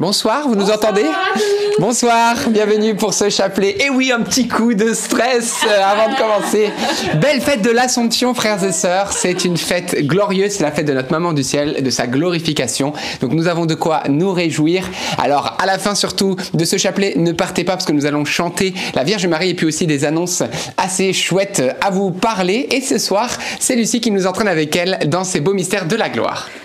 Bonsoir, vous nous entendez Bonsoir, bienvenue pour ce chapelet. Et oui, un petit coup de stress euh, avant de commencer. Belle fête de l'Assomption, frères et sœurs. C'est une fête glorieuse, c'est la fête de notre maman du ciel, de sa glorification. Donc nous avons de quoi nous réjouir. Alors à la fin surtout de ce chapelet, ne partez pas parce que nous allons chanter la Vierge Marie et puis aussi des annonces assez chouettes à vous parler. Et ce soir, c'est Lucie qui nous entraîne avec elle dans ces beaux mystères de la gloire.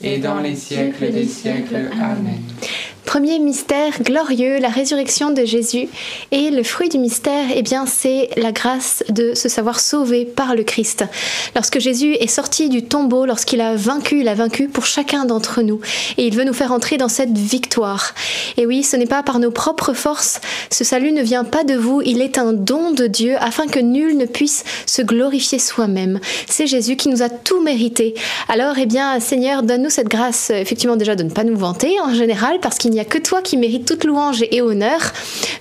et dans les siècles des siècles. Amen. Premier mystère glorieux, la résurrection de Jésus. Et le fruit du mystère, eh bien, c'est la grâce de se savoir sauvé par le Christ. Lorsque Jésus est sorti du tombeau, lorsqu'il a vaincu, il a vaincu pour chacun d'entre nous. Et il veut nous faire entrer dans cette victoire. Et oui, ce n'est pas par nos propres forces. Ce salut ne vient pas de vous. Il est un don de Dieu afin que nul ne puisse se glorifier soi-même. C'est Jésus qui nous a tout mérité. Alors, eh bien, Seigneur, donne-nous cette grâce, effectivement, déjà de ne pas nous vanter en général, parce qu'il n'y a que toi qui mérites toute louange et honneur.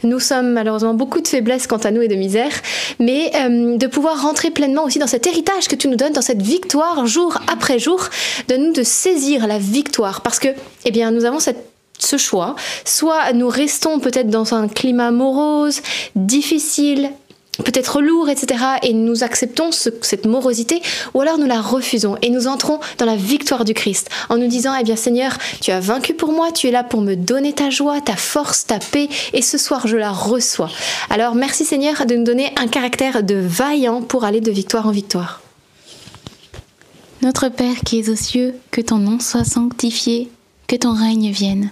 Nous sommes malheureusement beaucoup de faiblesses quant à nous et de misère, mais euh, de pouvoir rentrer pleinement aussi dans cet héritage que tu nous donnes, dans cette victoire jour après jour, de nous de saisir la victoire, parce que, eh bien, nous avons ce choix, soit nous restons peut-être dans un climat morose, difficile, peut-être lourd, etc., et nous acceptons cette morosité, ou alors nous la refusons et nous entrons dans la victoire du Christ en nous disant, eh bien Seigneur, tu as vaincu pour moi, tu es là pour me donner ta joie, ta force, ta paix, et ce soir je la reçois. Alors merci Seigneur de nous donner un caractère de vaillant pour aller de victoire en victoire. Notre Père qui es aux cieux, que ton nom soit sanctifié, que ton règne vienne.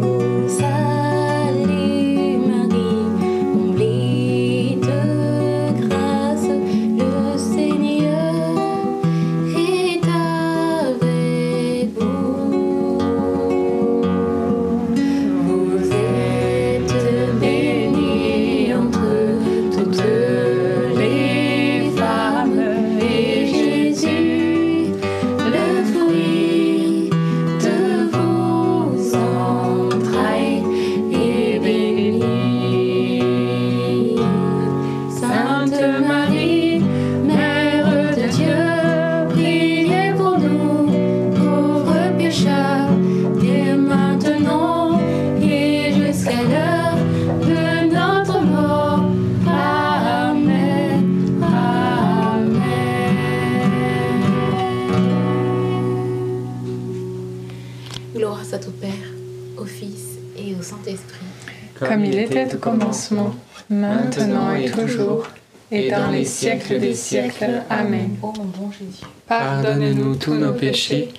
siècles des siècles. Amen. Ô mon bon Jésus, Pardonne-nous tous nos péchés,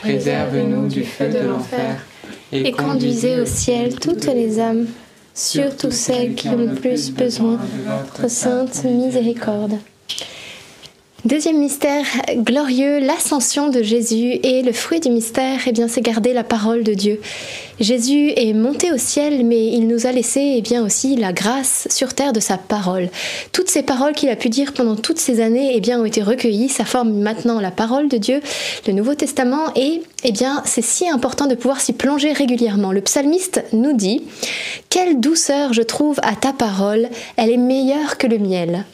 préserve-nous du feu de l'enfer, Et conduisez au ciel toutes les âmes, surtout celles qui ont le plus besoin de votre sainte miséricorde. Deuxième mystère glorieux, l'ascension de Jésus et le fruit du mystère, eh bien, c'est garder la parole de Dieu. Jésus est monté au ciel, mais il nous a laissé eh bien aussi la grâce sur terre de sa parole. Toutes ces paroles qu'il a pu dire pendant toutes ces années, eh bien, ont été recueillies. Ça forme maintenant la parole de Dieu, le Nouveau Testament, et eh bien, c'est si important de pouvoir s'y plonger régulièrement. Le psalmiste nous dit Quelle douceur je trouve à ta parole, elle est meilleure que le miel.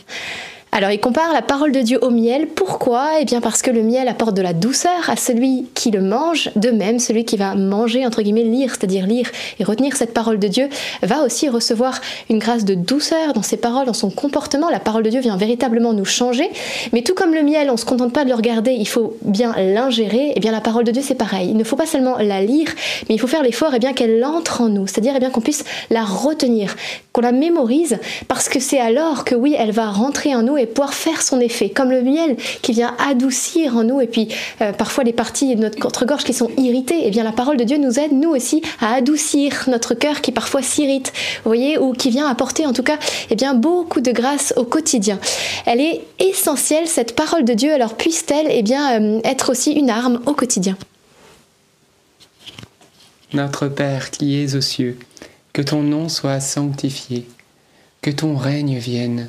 Alors il compare la parole de Dieu au miel. Pourquoi? Eh bien parce que le miel apporte de la douceur à celui qui le mange. De même, celui qui va manger, entre guillemets, lire, c'est-à-dire lire et retenir cette parole de Dieu, va aussi recevoir une grâce de douceur dans ses paroles, dans son comportement. La parole de Dieu vient véritablement nous changer. Mais tout comme le miel, on ne se contente pas de le regarder, il faut bien l'ingérer. Eh bien la parole de Dieu, c'est pareil. Il ne faut pas seulement la lire, mais il faut faire l'effort eh bien qu'elle entre en nous. C'est-à-dire eh bien qu'on puisse la retenir, qu'on la mémorise, parce que c'est alors que oui, elle va rentrer en nous et pouvoir faire son effet, comme le miel qui vient adoucir en nous et puis euh, parfois les parties de notre contre-gorge qui sont irritées, et eh bien la parole de Dieu nous aide nous aussi à adoucir notre cœur qui parfois s'irrite, vous voyez, ou qui vient apporter en tout cas eh bien beaucoup de grâce au quotidien. Elle est essentielle cette parole de Dieu, alors puisse-t-elle eh bien euh, être aussi une arme au quotidien? Notre Père qui es aux cieux, que ton nom soit sanctifié, que ton règne vienne,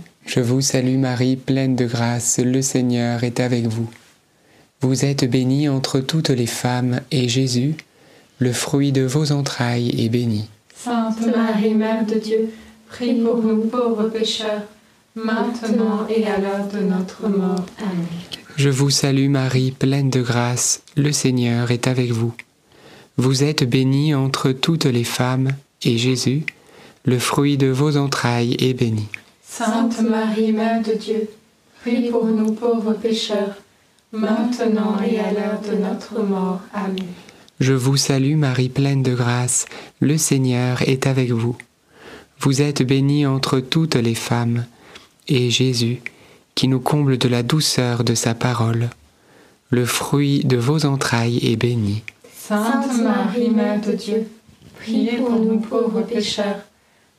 Je vous salue Marie, pleine de grâce, le Seigneur est avec vous. Vous êtes bénie entre toutes les femmes, et Jésus, le fruit de vos entrailles, est béni. Sainte Marie, Mère de Dieu, prie pour nous pauvres pécheurs, maintenant et à l'heure de notre mort. Amen. Je vous salue Marie, pleine de grâce, le Seigneur est avec vous. Vous êtes bénie entre toutes les femmes, et Jésus, le fruit de vos entrailles, est béni. Sainte Marie, Mère de Dieu, prie pour nous pauvres pécheurs, maintenant et à l'heure de notre mort. Amen. Je vous salue Marie, pleine de grâce, le Seigneur est avec vous. Vous êtes bénie entre toutes les femmes, et Jésus, qui nous comble de la douceur de sa parole, le fruit de vos entrailles est béni. Sainte Marie, Mère de Dieu, priez pour nous pauvres pécheurs,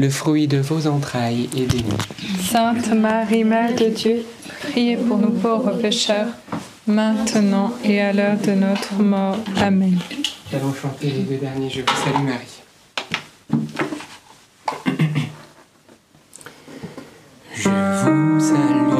le fruit de vos entrailles, est béni. Sainte Marie, Mère de Dieu, priez pour nous pauvres pécheurs, maintenant et à l'heure de notre mort. Amen. Nous allons chanter les deux derniers Je vous salue Marie. Je vous salue,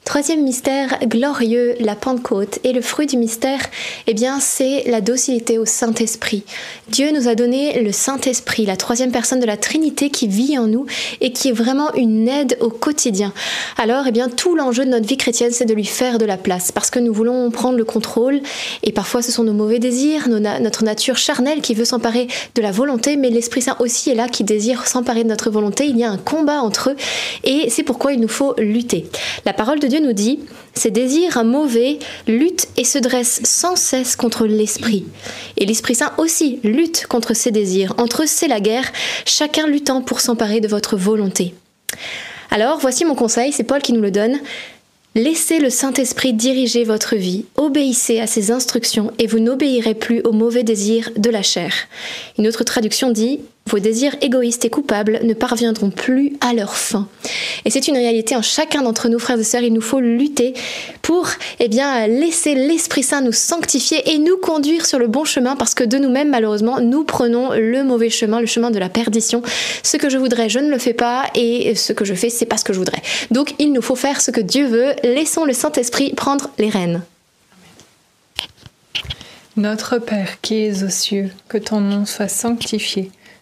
Troisième mystère glorieux, la Pentecôte. Et le fruit du mystère, eh bien, c'est la docilité au Saint-Esprit. Dieu nous a donné le Saint-Esprit, la troisième personne de la Trinité qui vit en nous et qui est vraiment une aide au quotidien. Alors, eh bien, tout l'enjeu de notre vie chrétienne, c'est de lui faire de la place parce que nous voulons prendre le contrôle et parfois ce sont nos mauvais désirs, notre nature charnelle qui veut s'emparer de la volonté, mais l'Esprit Saint aussi est là qui désire s'emparer de notre volonté. Il y a un combat entre eux et c'est pourquoi il nous faut lutter. La parole de Dieu nous dit ces désirs mauvais luttent et se dressent sans cesse contre l'esprit. Et l'Esprit Saint aussi lutte contre ces désirs. Entre eux, c'est la guerre, chacun luttant pour s'emparer de votre volonté. Alors, voici mon conseil, c'est Paul qui nous le donne. Laissez le Saint-Esprit diriger votre vie, obéissez à ses instructions et vous n'obéirez plus aux mauvais désirs de la chair. Une autre traduction dit Vos désirs égoïstes et coupables ne parviendront plus à leur fin. Et c'est une réalité en chacun d'entre nous, frères et sœurs. Il nous faut lutter pour eh bien, laisser l'Esprit Saint nous sanctifier et nous conduire sur le bon chemin parce que de nous-mêmes, malheureusement, nous prenons le mauvais chemin, le chemin de la perdition. Ce que je voudrais, je ne le fais pas et ce que je fais, c'est pas ce que je voudrais. Donc il nous faut faire ce que Dieu veut. Laissons le Saint-Esprit prendre les rênes. Notre Père qui es aux cieux, que ton nom soit sanctifié,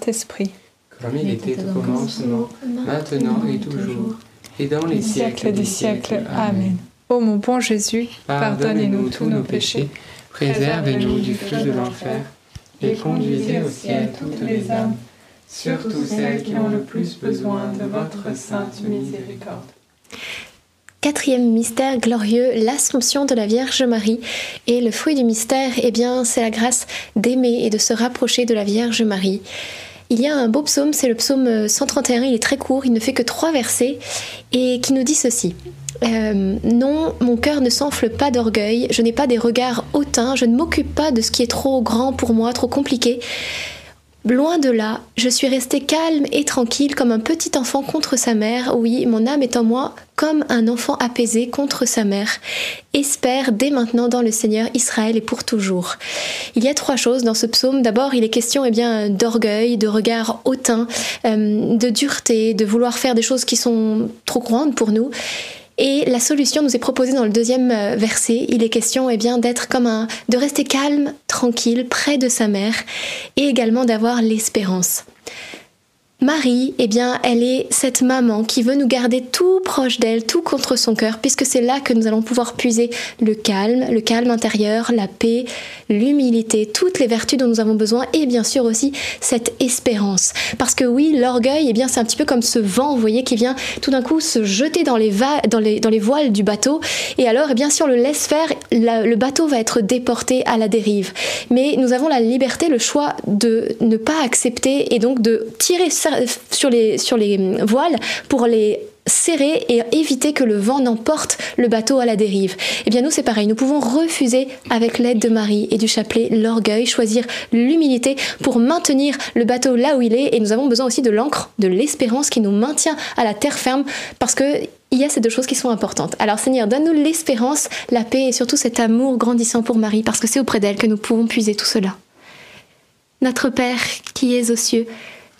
Saint-Esprit. Comme il était au commencement, maintenant et toujours, et dans les siècles des siècles. Amen. Ô mon bon Jésus, Pardonnez-nous tous nos péchés, préservez-nous du feu de l'enfer, et conduisez au ciel toutes les âmes, surtout celles qui ont le plus besoin de votre sainte miséricorde. Quatrième mystère glorieux, l'Assomption de la Vierge Marie. Et le fruit du mystère, eh bien, c'est la grâce d'aimer et de se rapprocher de la Vierge Marie. Il y a un beau psaume, c'est le psaume 131, il est très court, il ne fait que trois versets, et qui nous dit ceci. Euh, non, mon cœur ne s'enfle pas d'orgueil, je n'ai pas des regards hautains, je ne m'occupe pas de ce qui est trop grand pour moi, trop compliqué. Loin de là, je suis resté calme et tranquille comme un petit enfant contre sa mère. Oui, mon âme est en moi comme un enfant apaisé contre sa mère. Espère dès maintenant dans le Seigneur Israël et pour toujours. Il y a trois choses dans ce psaume. D'abord, il est question eh bien d'orgueil, de regard hautain, euh, de dureté, de vouloir faire des choses qui sont trop grandes pour nous. Et la solution nous est proposée dans le deuxième euh, verset. Il est question eh bien d'être comme un, de rester calme, tranquille, près de sa mère, et également d'avoir l'espérance. Marie, eh bien, elle est cette maman qui veut nous garder tout proche d'elle, tout contre son cœur, puisque c'est là que nous allons pouvoir puiser le calme, le calme intérieur, la paix, l'humilité, toutes les vertus dont nous avons besoin, et bien sûr aussi cette espérance. Parce que oui, l'orgueil, eh bien, c'est un petit peu comme ce vent, vous voyez, qui vient tout d'un coup se jeter dans les, voiles du bateau, et alors, eh bien, si on le laisse faire, le bateau va être déporté à la dérive. Mais nous avons la liberté, le choix de ne pas accepter et donc de tirer ça sur les, sur les voiles pour les serrer et éviter que le vent n'emporte le bateau à la dérive. Eh bien nous c'est pareil, nous pouvons refuser avec l'aide de Marie et du chapelet l'orgueil, choisir l'humilité pour maintenir le bateau là où il est et nous avons besoin aussi de l'encre, de l'espérance qui nous maintient à la terre ferme parce que il y a ces deux choses qui sont importantes. Alors Seigneur, donne-nous l'espérance, la paix et surtout cet amour grandissant pour Marie parce que c'est auprès d'elle que nous pouvons puiser tout cela. Notre Père qui es aux cieux,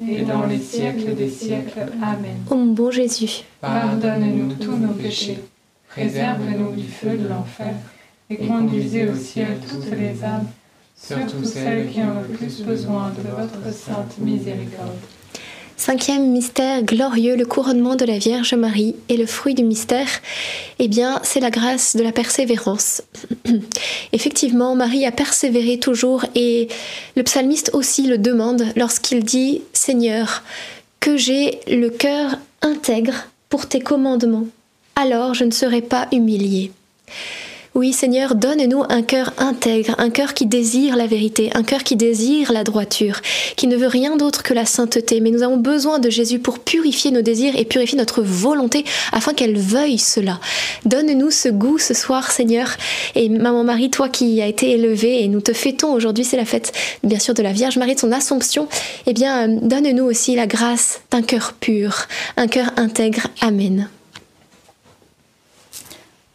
et dans les siècles des siècles. Amen. Ô mon bon Jésus, Pardonne-nous tous nos péchés, préserve-nous du feu de l'enfer, et conduisez au ciel toutes les âmes, surtout celles qui ont le plus besoin de votre sainte miséricorde. Cinquième mystère glorieux, le couronnement de la Vierge Marie. Et le fruit du mystère, eh bien, c'est la grâce de la persévérance. Effectivement, Marie a persévéré toujours et le psalmiste aussi le demande lorsqu'il dit Seigneur, que j'ai le cœur intègre pour tes commandements, alors je ne serai pas humilié. Oui, Seigneur, donne-nous un cœur intègre, un cœur qui désire la vérité, un cœur qui désire la droiture, qui ne veut rien d'autre que la sainteté. Mais nous avons besoin de Jésus pour purifier nos désirs et purifier notre volonté afin qu'elle veuille cela. Donne-nous ce goût ce soir, Seigneur. Et Maman Marie, toi qui as été élevée et nous te fêtons aujourd'hui, c'est la fête bien sûr de la Vierge Marie, de son Assomption. Eh bien, euh, donne-nous aussi la grâce d'un cœur pur, un cœur intègre. Amen.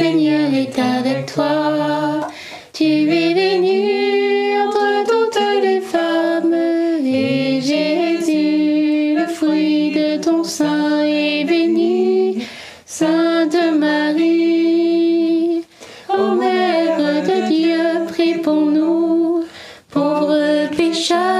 Seigneur est avec toi. Tu es bénie entre toutes les femmes, et Jésus, le fruit de ton sein, est béni. Sainte Marie, ô Mère de Dieu, prie pour nous, pauvres pécheurs,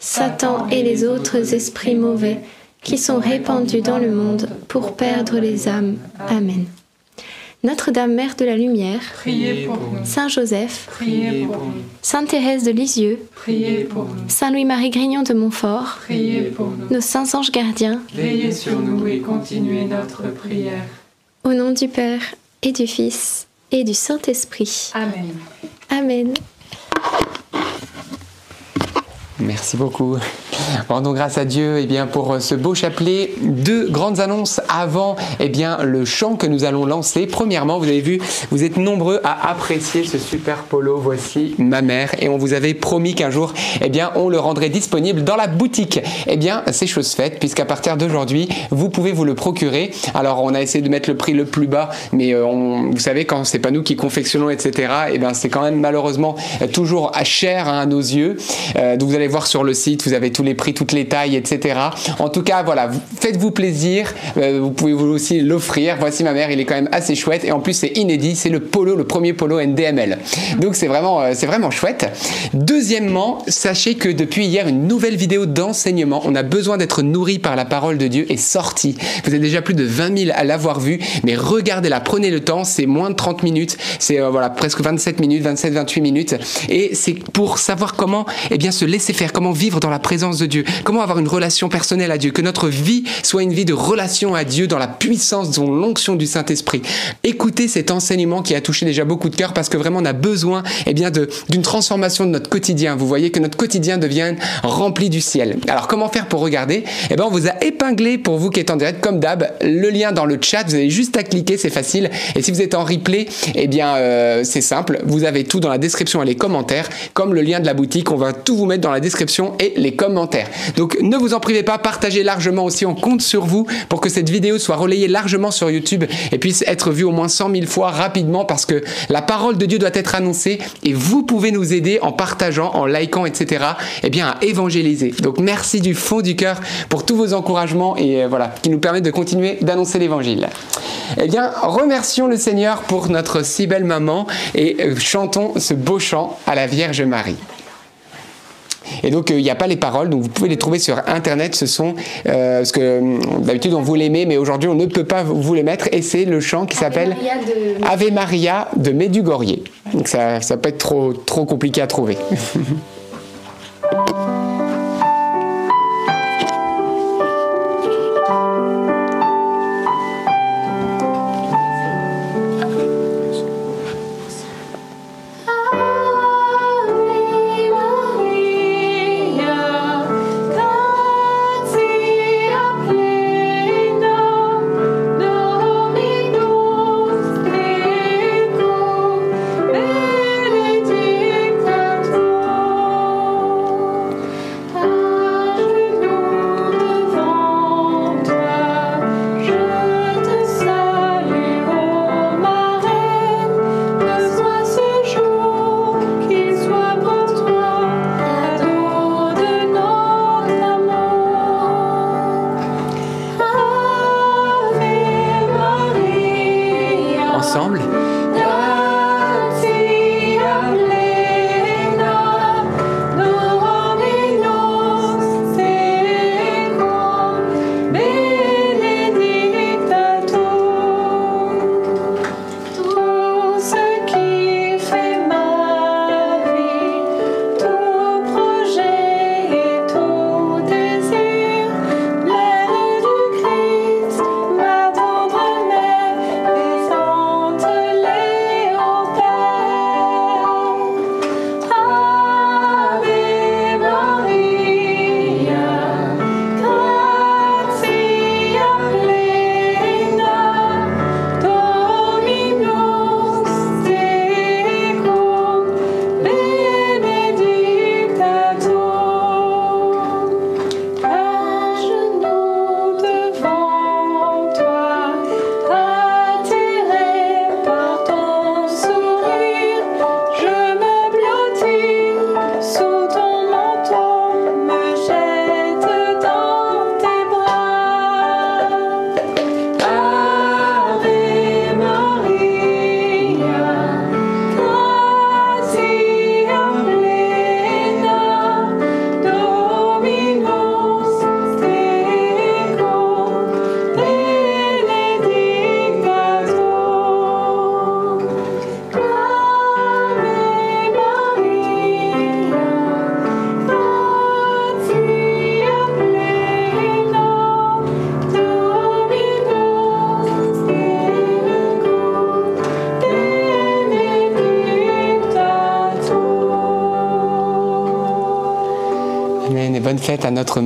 Satan et les autres esprits mauvais qui sont répandus dans le monde pour perdre les âmes. Amen. Notre-Dame Mère de la Lumière, Priez pour nous. Saint Joseph, Priez pour nous. Sainte Thérèse de Lisieux, Priez pour nous. Saint Louis-Marie Grignon de Montfort, Priez pour nous. nos saints anges gardiens, Veillez sur nous et continuez notre prière. au nom du Père et du Fils et du Saint-Esprit. Amen. Amen. Merci beaucoup. Rendons grâce à Dieu eh bien, pour ce beau chapelet. Deux grandes annonces avant eh bien, le chant que nous allons lancer. Premièrement, vous avez vu, vous êtes nombreux à apprécier ce super polo. Voici ma mère. Et on vous avait promis qu'un jour, eh bien, on le rendrait disponible dans la boutique. Eh bien, c'est chose faite, puisqu'à partir d'aujourd'hui, vous pouvez vous le procurer. Alors, on a essayé de mettre le prix le plus bas, mais euh, on, vous savez, quand c'est pas nous qui confectionnons, etc., eh bien, c'est quand même malheureusement euh, toujours cher hein, à nos yeux. Euh, donc, vous allez voir sur le site, vous avez tous les prix, toutes les tailles, etc. En tout cas, voilà, vous- faites-vous plaisir. Euh, vous pouvez vous aussi l'offrir. Voici ma mère, il est quand même assez chouette. Et en plus, c'est inédit. C'est le polo, le premier polo NDML. Donc, c'est vraiment, euh, c'est vraiment chouette. Deuxièmement, sachez que depuis hier, une nouvelle vidéo d'enseignement, on a besoin d'être nourri par la parole de Dieu, est sortie. Vous êtes déjà plus de 20 000 à l'avoir vue, mais regardez-la, prenez le temps, c'est moins de 30 minutes, c'est euh, voilà, presque 27 minutes, 27-28 minutes, et c'est pour savoir comment eh bien, se laisser faire, comment vivre dans la présence de Dieu, comment avoir une relation personnelle à Dieu, que notre vie soit une vie de relation à Dieu dans la puissance de l'onction du Saint-Esprit. Écoutez cet enseignement qui a touché déjà beaucoup de cœurs parce que vraiment on a besoin eh bien, d'une transformation de notre quotidien. Vous voyez que notre quotidien devienne rempli du ciel. Alors comment faire pour regarder? Eh bien on vous a épinglé pour vous qui êtes en direct comme d'hab le lien dans le chat. Vous avez juste à cliquer, c'est facile. Et si vous êtes en replay, eh bien euh, c'est simple. Vous avez tout dans la description et les commentaires, comme le lien de la boutique. On va tout vous mettre dans la description et les commentaires. Donc ne vous en privez pas, partagez largement aussi. On compte sur vous pour que cette vidéo soit relayée largement sur YouTube et puisse être vue au moins 100 000 fois rapidement parce que la parole de Dieu doit être annoncée et vous pouvez nous aider en partageant, en likant, etc. Eh bien à évangéliser. Donc merci du fond du cœur pour tous vos encouragements et euh, voilà qui nous permettent de continuer d'annoncer l'évangile. Eh bien remercions le Seigneur pour notre si belle maman et euh, chantons ce beau chant à la Vierge Marie. Et donc, euh, il n'y a pas les paroles, donc vous pouvez les trouver sur Internet. Ce sont, euh, parce que euh, d'habitude on vous les met, mais aujourd'hui on ne peut pas vous les mettre. Et c'est le chant qui s'appelle Ave Maria de Medjugorje. Donc ça, ça peut être trop, trop compliqué à trouver.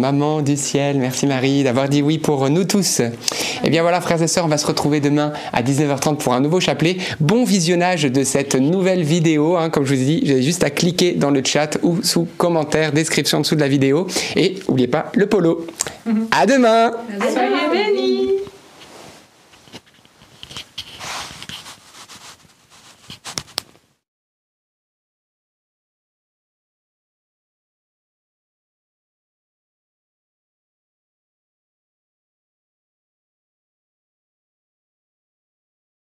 maman du ciel. Merci Marie d'avoir dit oui pour nous tous. Et eh bien voilà, frères et sœurs, on va se retrouver demain à 19h30 pour un nouveau chapelet. Bon visionnage de cette nouvelle vidéo. Hein. Comme je vous ai dit, j'ai juste à cliquer dans le chat ou sous commentaire, description dessous de la vidéo. Et n'oubliez pas le polo. À demain. À demain.